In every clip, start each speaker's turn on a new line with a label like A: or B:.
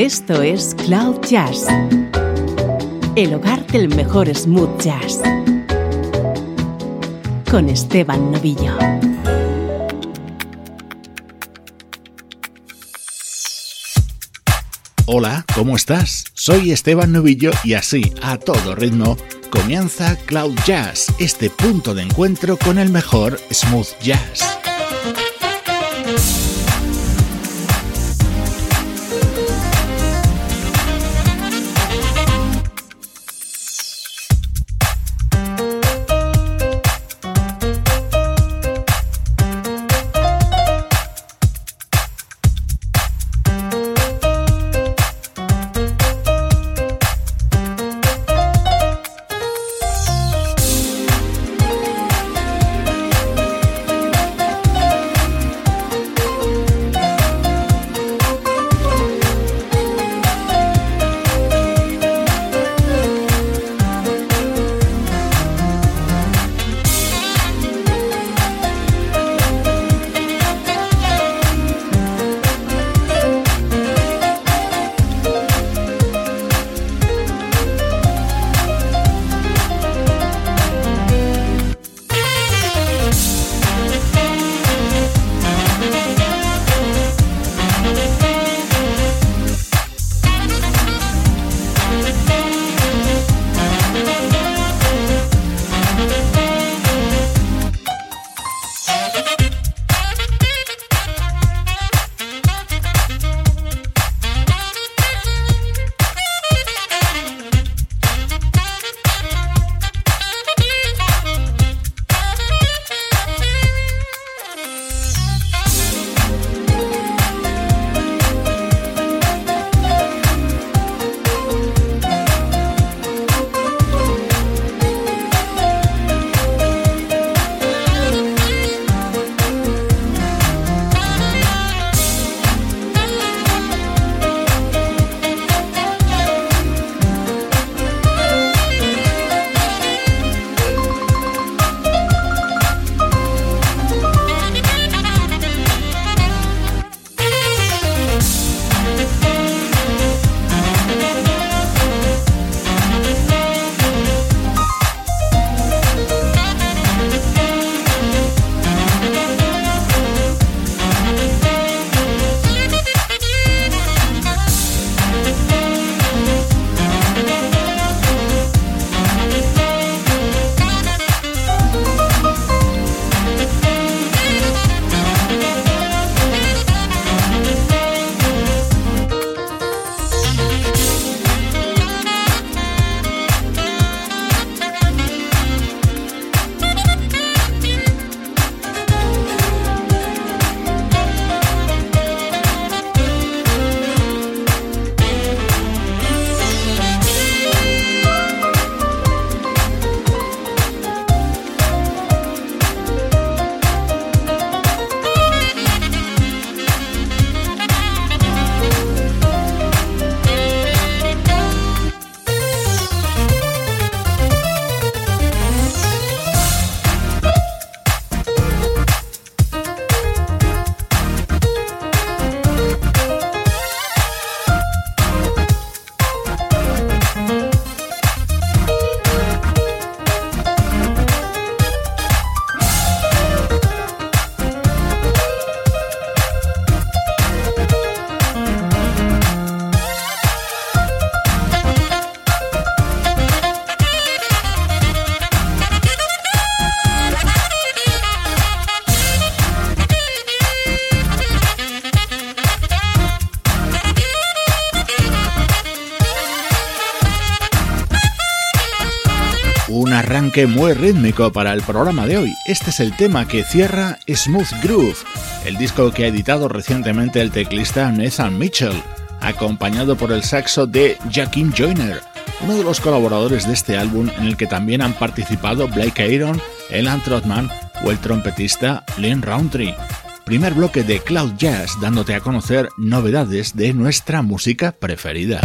A: Esto es Cloud Jazz, el hogar del mejor smooth jazz, con Esteban Novillo.
B: Hola, ¿cómo estás? Soy Esteban Novillo y así, a todo ritmo, comienza Cloud Jazz, este punto de encuentro con el mejor smooth jazz. Arranque muy rítmico para el programa de hoy. Este es el tema que cierra Smooth Groove, el disco que ha editado recientemente el teclista Nathan Mitchell, acompañado por el saxo de Jakim Joyner, uno de los colaboradores de este álbum en el que también han participado Blake Aaron, Elan Trotman o el trompetista Lynn Roundtree. Primer bloque de Cloud Jazz dándote a conocer novedades de nuestra música preferida.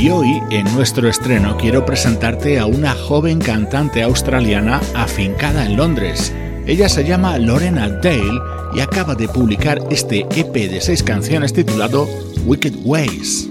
C: Y hoy, en nuestro estreno, quiero presentarte a una joven cantante australiana afincada en Londres. Ella se llama Lorena Dale y acaba de publicar este EP de seis canciones titulado Wicked Ways.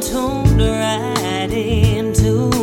C: tuned right into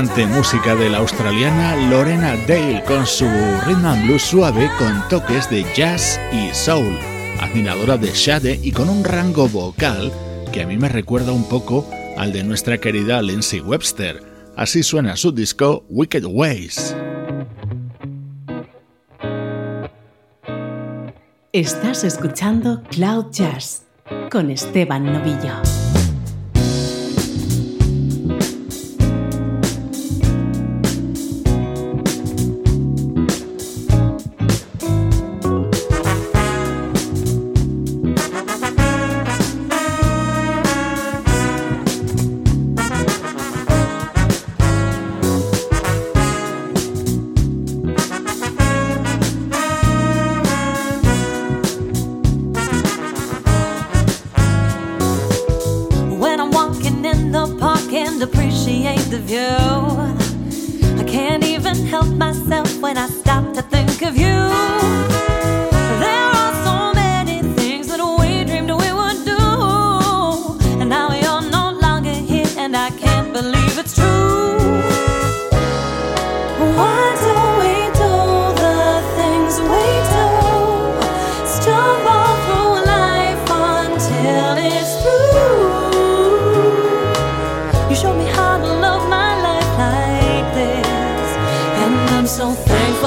C: música de la australiana Lorena Dale con su rhythm and blues suave con toques de jazz y soul, admiradora de Shade y con un rango vocal que a mí me recuerda un poco al de nuestra querida Lindsay Webster. Así suena su disco Wicked Ways.
A: Estás escuchando Cloud Jazz con Esteban Novillo.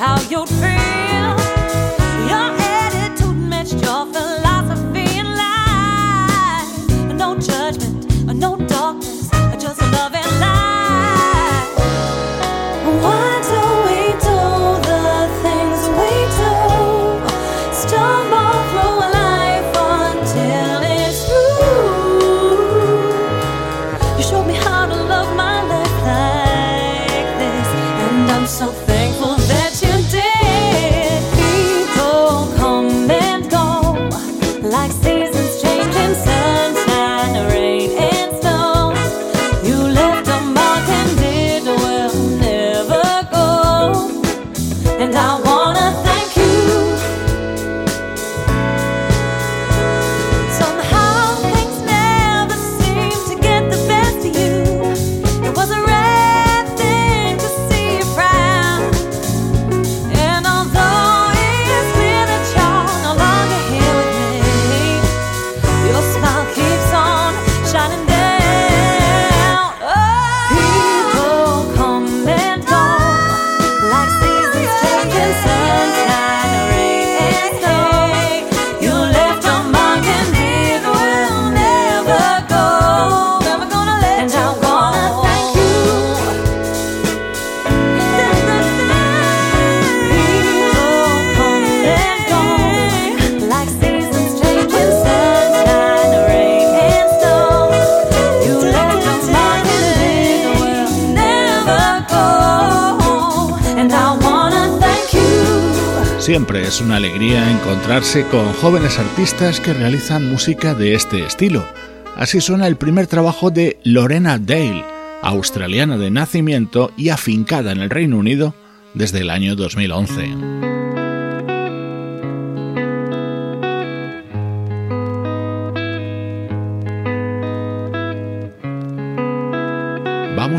C: how you'd
B: siempre es una alegría encontrarse con jóvenes artistas que realizan música de este estilo. Así suena el primer trabajo de Lorena Dale, australiana de nacimiento y afincada en el Reino Unido desde el año 2011.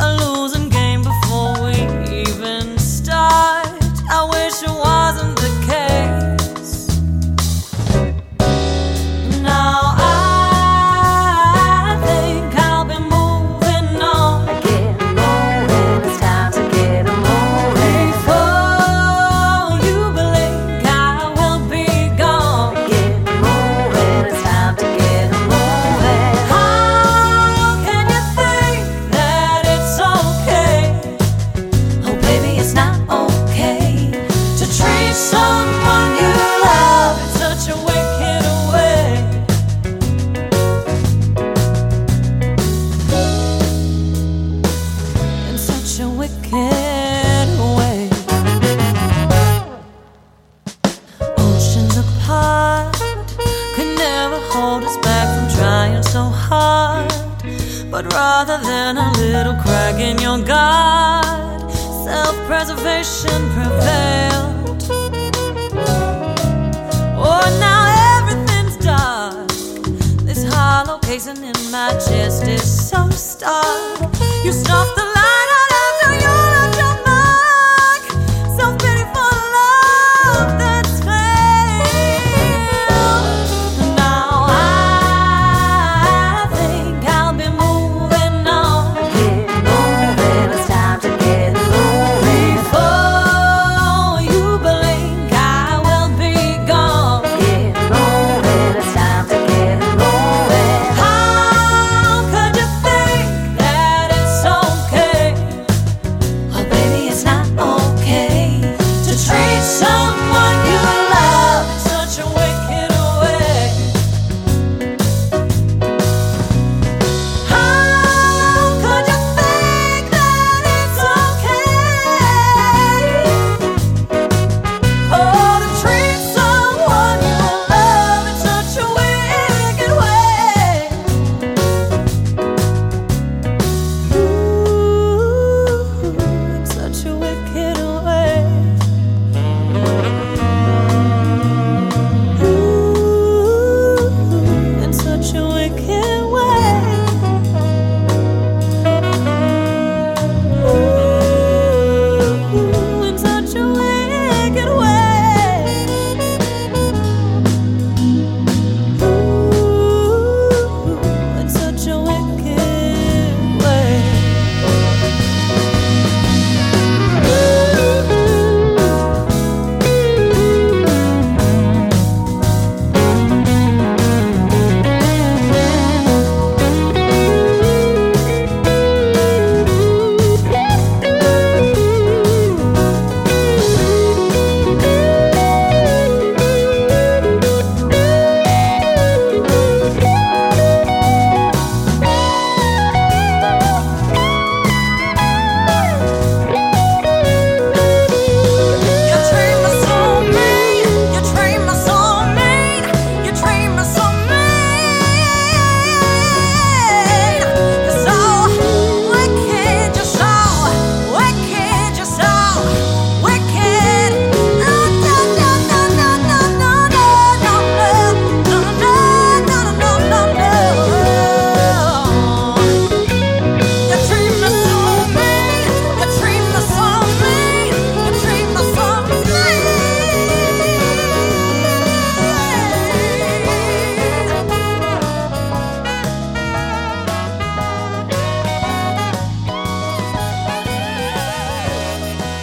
B: a lose.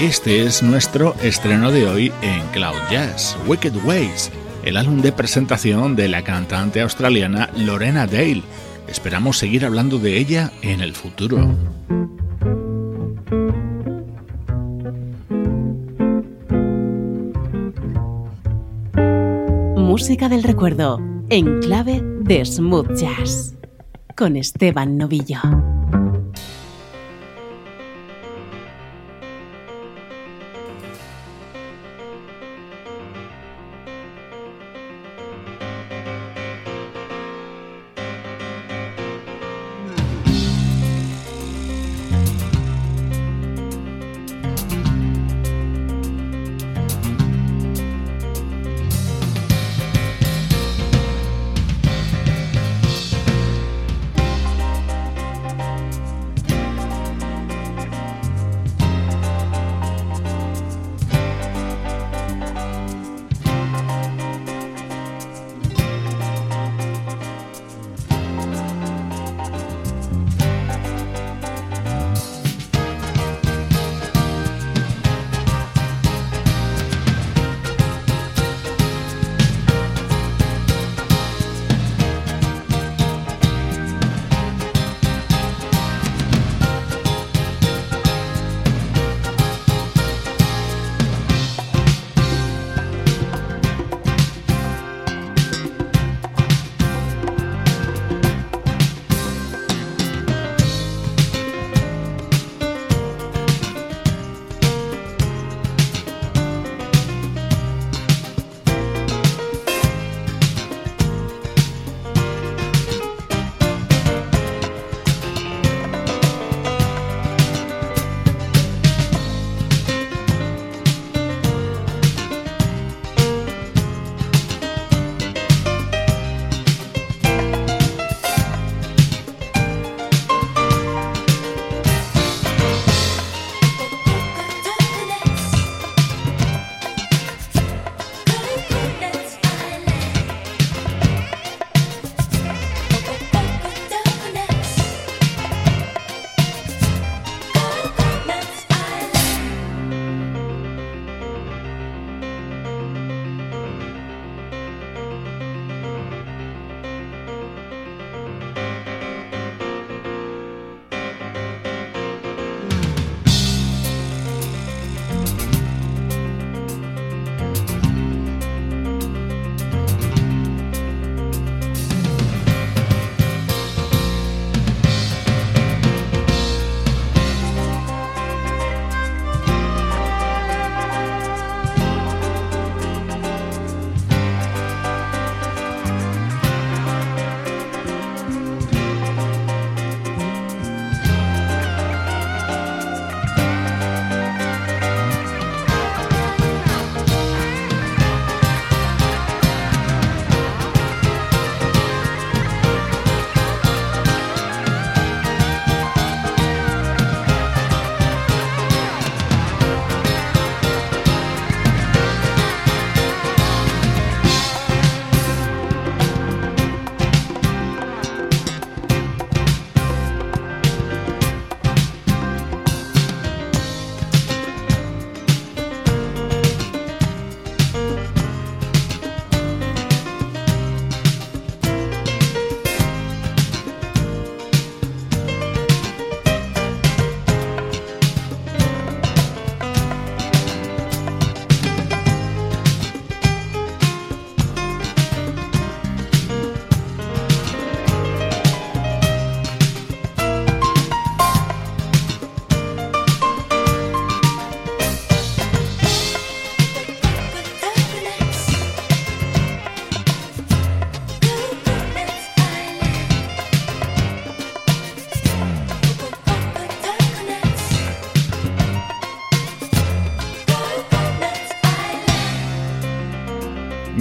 B: Este es nuestro estreno de hoy en Cloud Jazz, Wicked Ways, el álbum de presentación de la cantante australiana Lorena Dale. Esperamos seguir hablando de ella en el futuro.
A: Música del recuerdo en clave de smooth jazz con Esteban Novillo.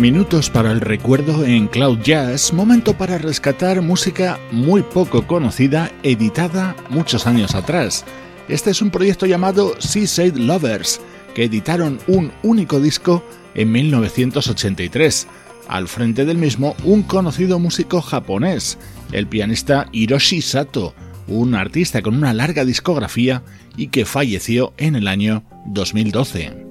B: Minutos para el recuerdo en Cloud Jazz, momento para rescatar música muy poco conocida, editada muchos años atrás. Este es un proyecto llamado Seaside Lovers, que editaron un único disco en 1983. Al frente del mismo, un conocido músico japonés, el pianista Hiroshi Sato, un artista con una larga discografía y que falleció en el año 2012.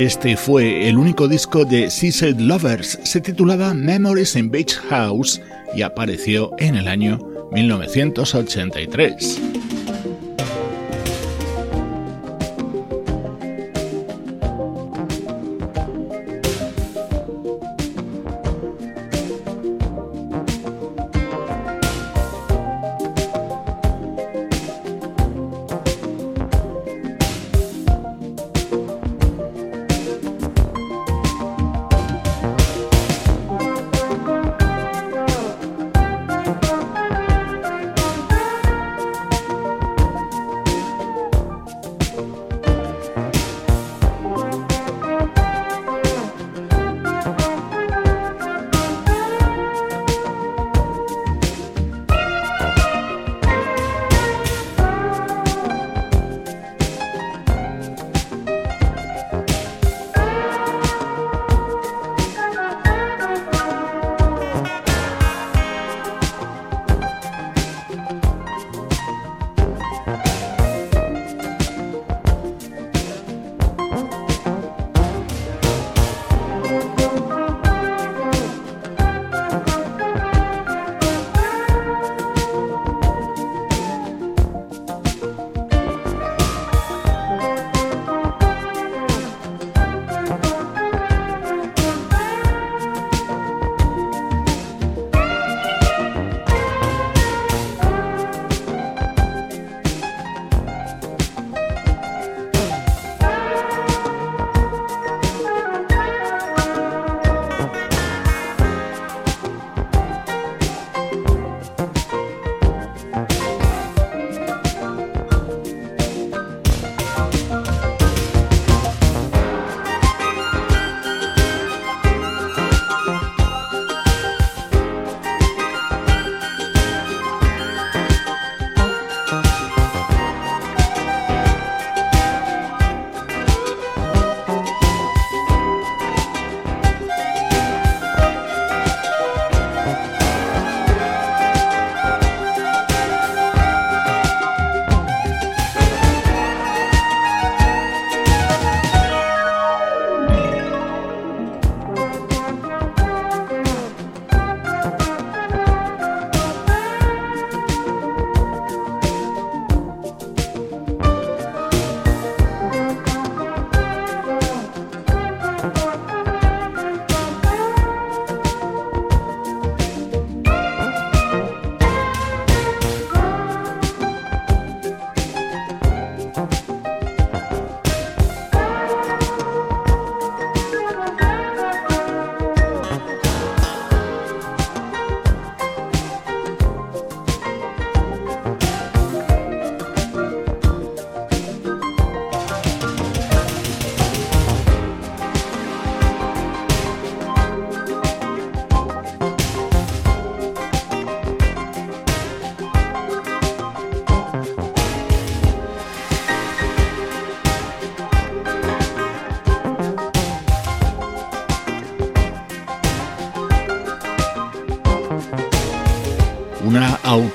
B: Este fue el único disco de Seaside Lovers, se titulaba Memories in Beach House y apareció en el año 1983.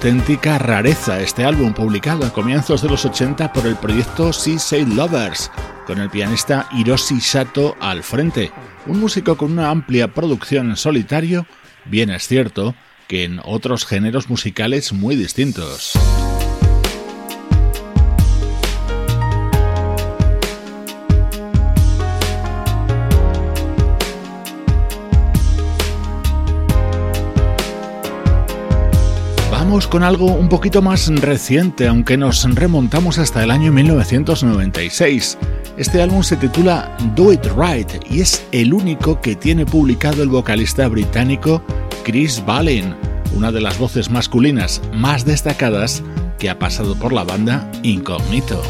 B: Auténtica rareza este álbum publicado a comienzos de los 80 por el proyecto Seaside Lovers, con el pianista Hiroshi Sato al frente, un músico con una amplia producción en solitario, bien es cierto que en otros géneros musicales muy distintos. Con algo un poquito más reciente, aunque nos remontamos hasta el año 1996. Este álbum se titula Do It Right y es el único que tiene publicado el vocalista británico Chris Ballin, una de las voces masculinas más destacadas que ha pasado por la banda Incognito.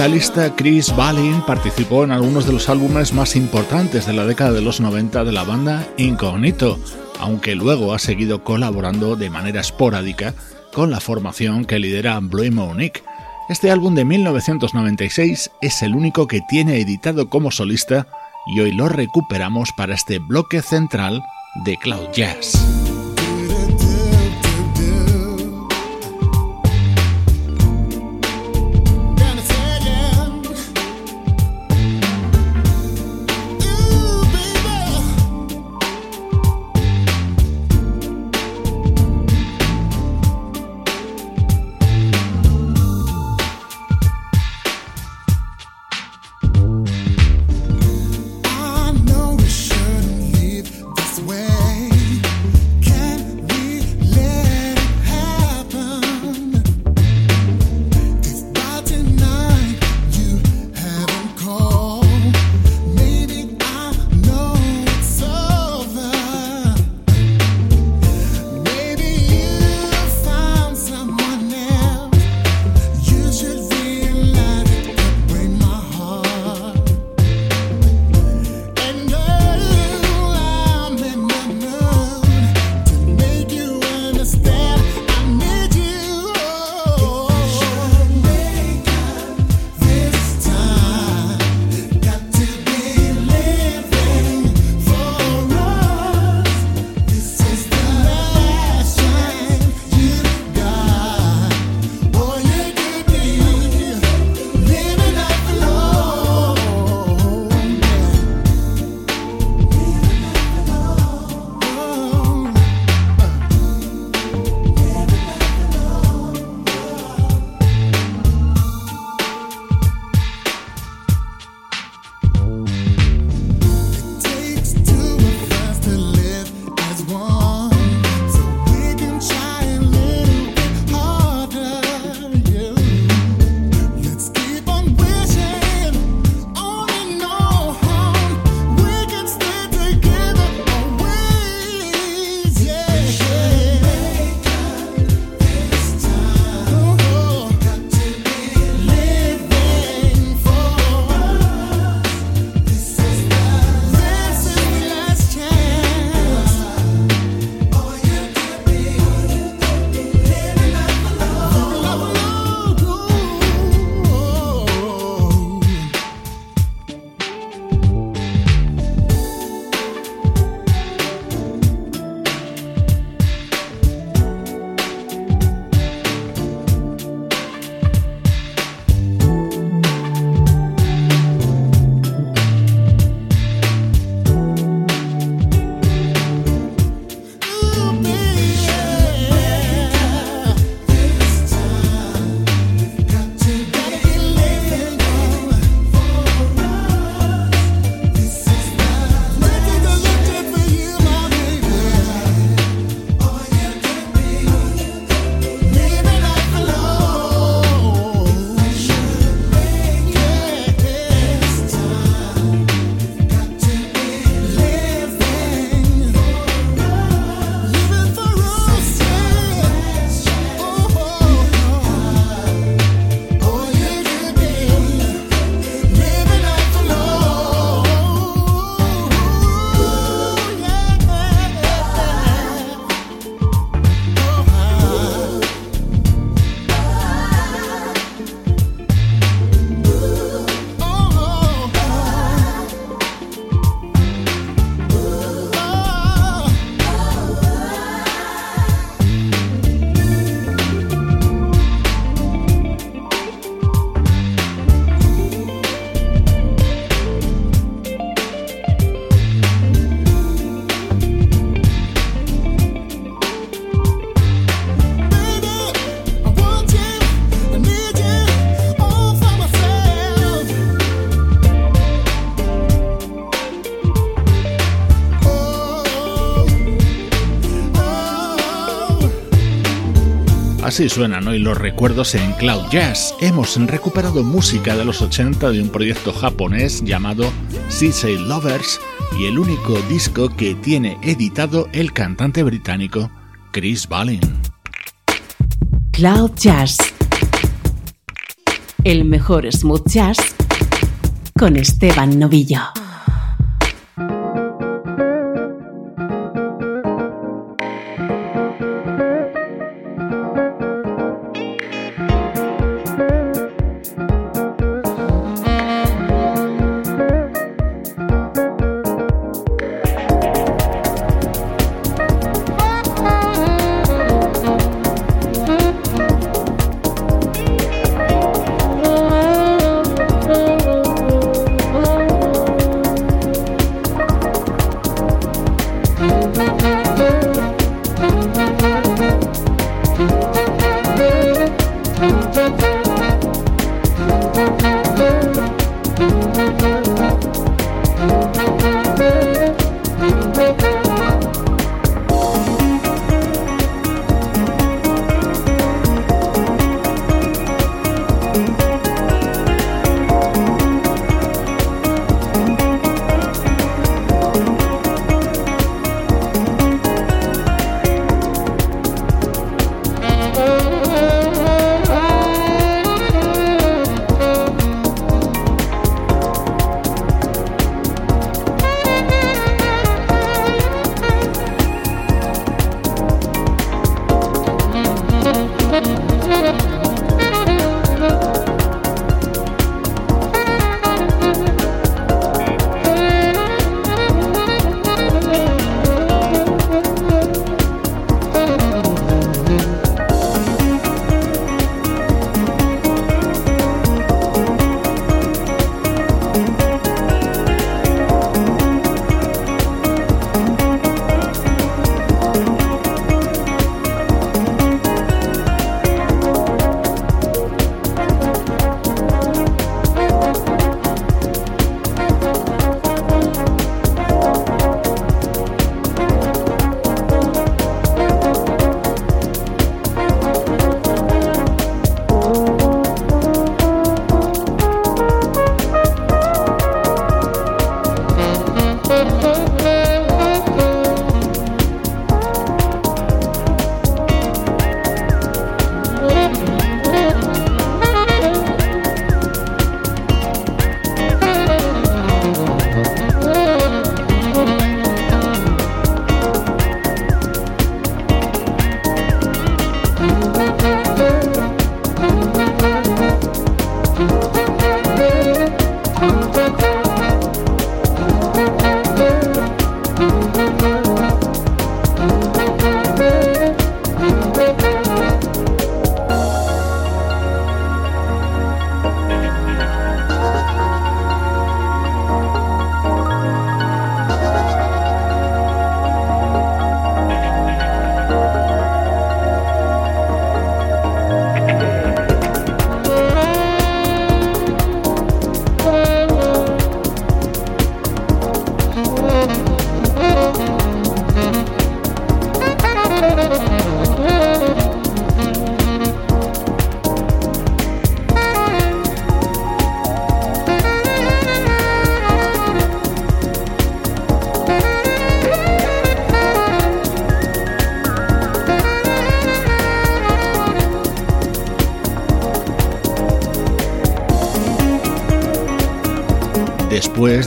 D: Vocalista Chris Balin participó en algunos de los álbumes más importantes de la década de los 90 de la banda Incognito, aunque luego ha seguido colaborando de manera esporádica con la formación que lidera Blue Monique. Este álbum de 1996 es el único que tiene editado como solista y hoy lo recuperamos para este bloque central de Cloud Jazz. Así suenan hoy los recuerdos en Cloud Jazz. Hemos recuperado música de los 80 de un proyecto japonés llamado Sisei Lovers y el único disco que tiene editado el cantante británico Chris Balin.
A: Cloud Jazz el mejor smooth jazz con Esteban Novillo.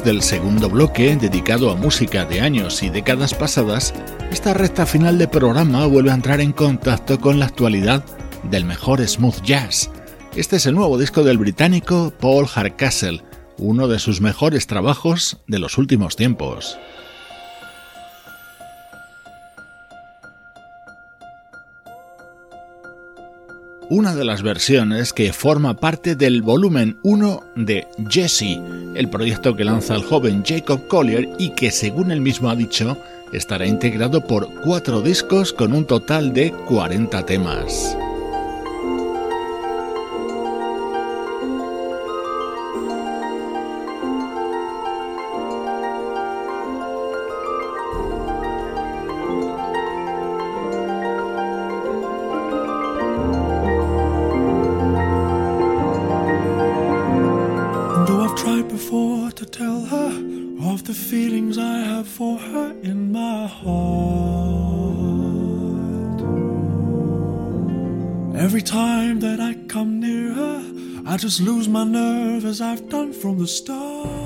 B: Del segundo bloque dedicado a música de años y décadas pasadas, esta recta final de programa vuelve a entrar en contacto con la actualidad del mejor smooth jazz. Este es el nuevo disco del británico Paul Hardcastle, uno de sus mejores trabajos de los últimos tiempos. Una de las versiones que forma parte del volumen 1 de Jesse, el proyecto que lanza el joven Jacob Collier y que según él mismo ha dicho estará integrado por cuatro discos con un total de 40 temas.
E: from the start.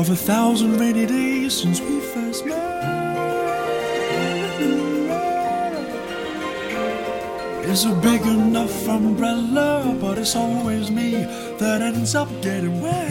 E: of a thousand rainy days since we first met. It's a big enough umbrella, but it's always me that ends up getting wet.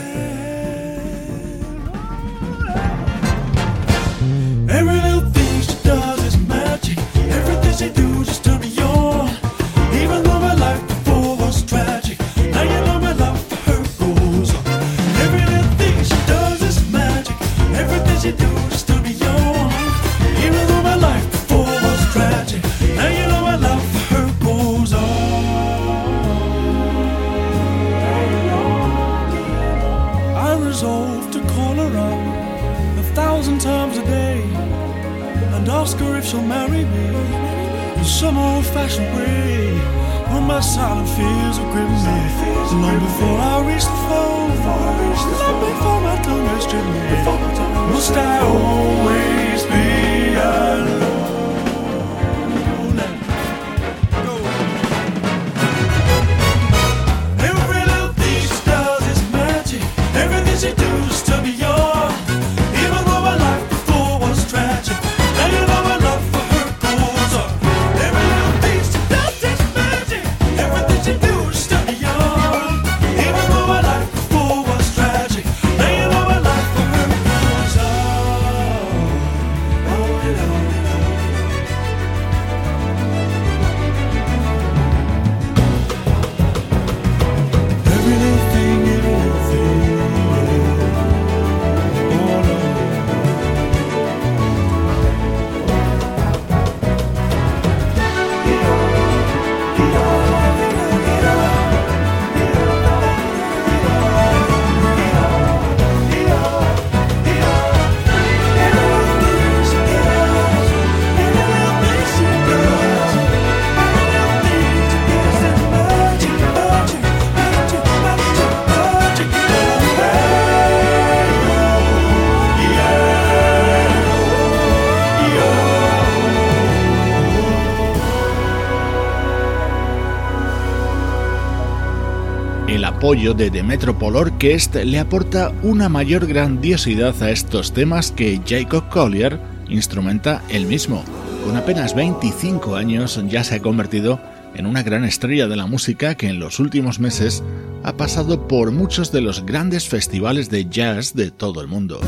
B: apoyo de The Metropole Orchestra le aporta una mayor grandiosidad a estos temas que Jacob Collier instrumenta él mismo. Con apenas 25 años ya se ha convertido en una gran estrella de la música que en los últimos meses ha pasado por muchos de los grandes festivales de jazz de todo el mundo.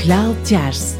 A: Cloud Jazz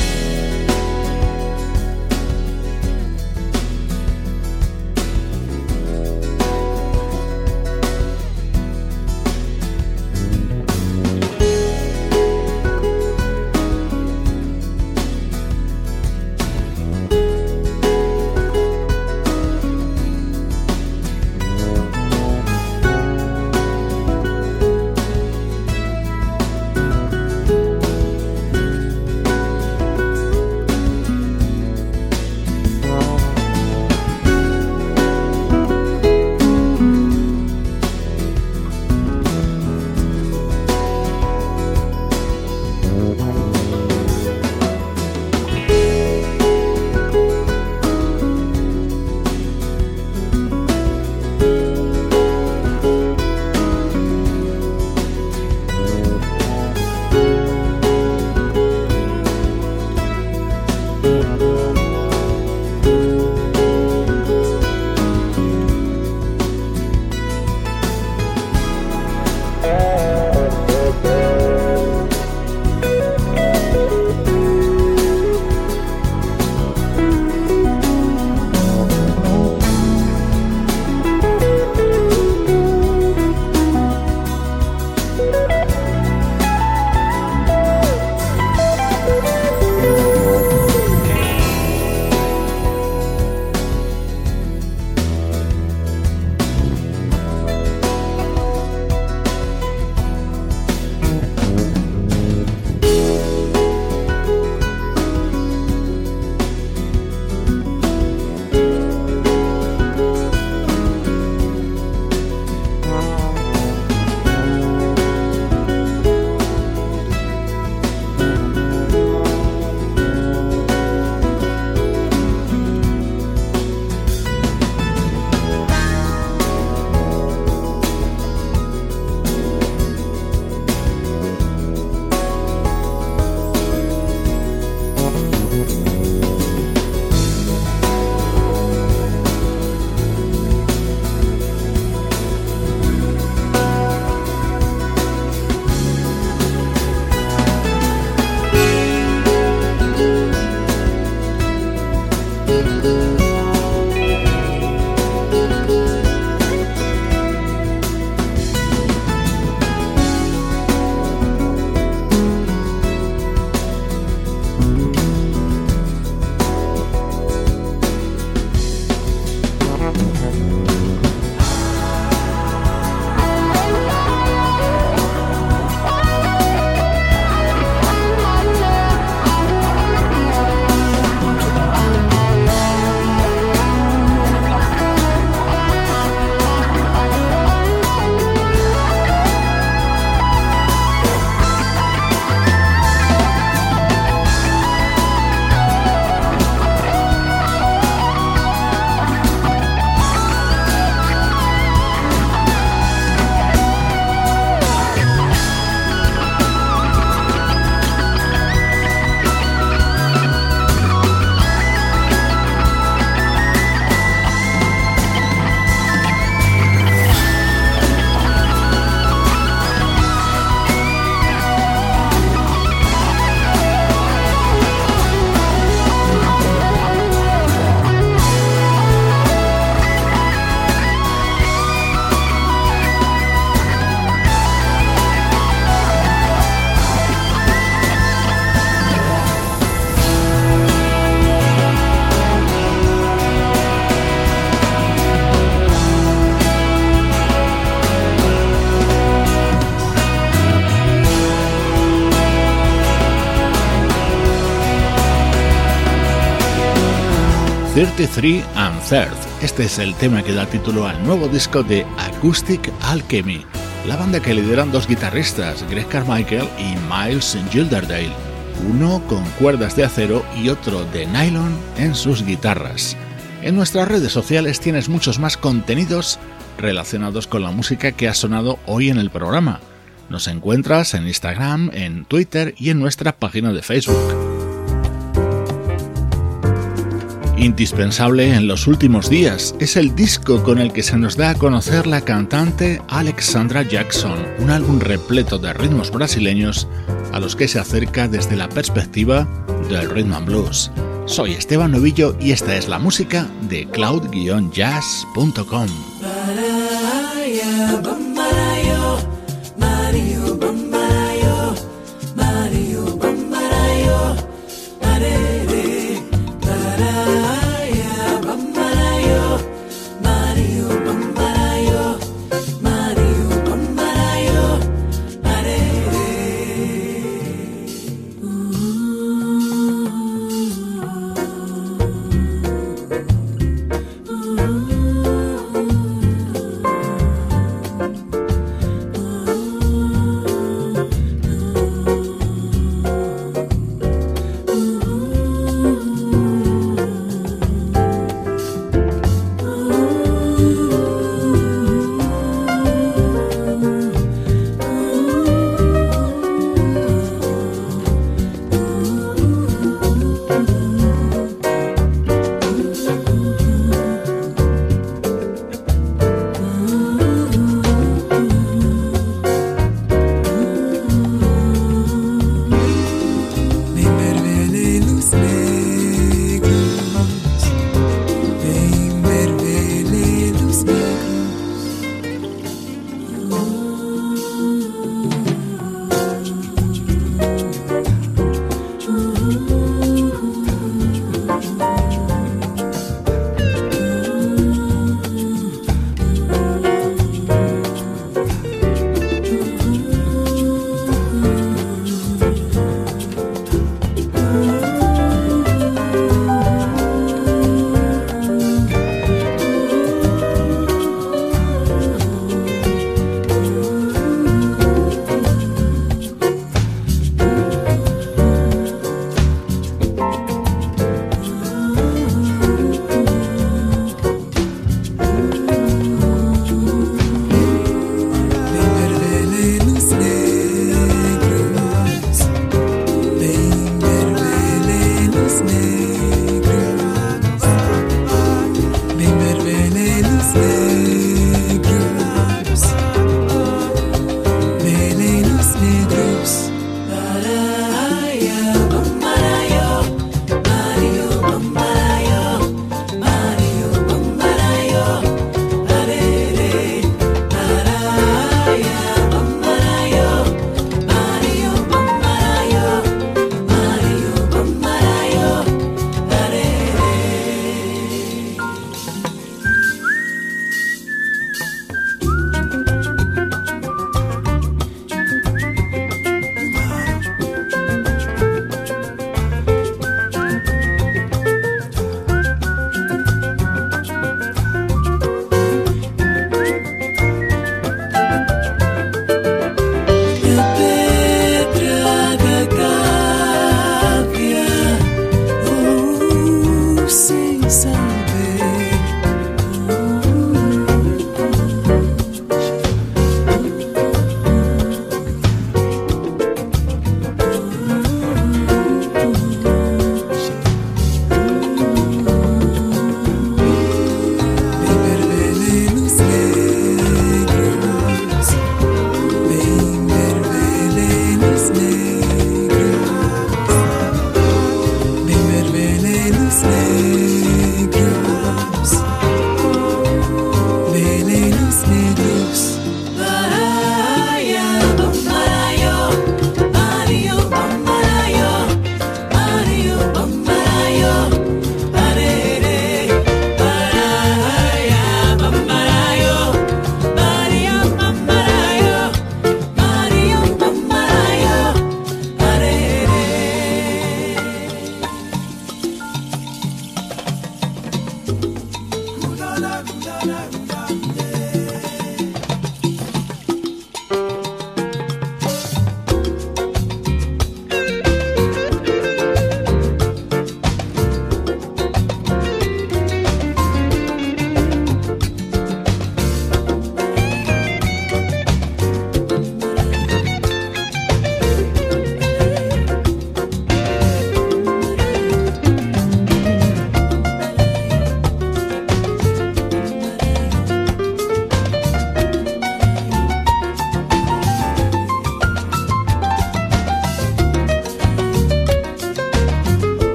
B: 33 and Third. Este es el tema que da título al nuevo disco de Acoustic Alchemy, la banda que lideran dos guitarristas, Greg Carmichael y Miles Gilderdale, uno con cuerdas de acero y otro de nylon en sus guitarras. En nuestras redes sociales tienes muchos más contenidos relacionados con la música que ha sonado hoy en el programa. Nos encuentras en Instagram, en Twitter y en nuestra página de Facebook. Indispensable en los últimos días es el disco con el que se nos da a conocer la cantante Alexandra Jackson, un álbum repleto de ritmos brasileños a los que se acerca desde la perspectiva del rhythm and blues. Soy Esteban Novillo y esta es la música de cloud-jazz.com.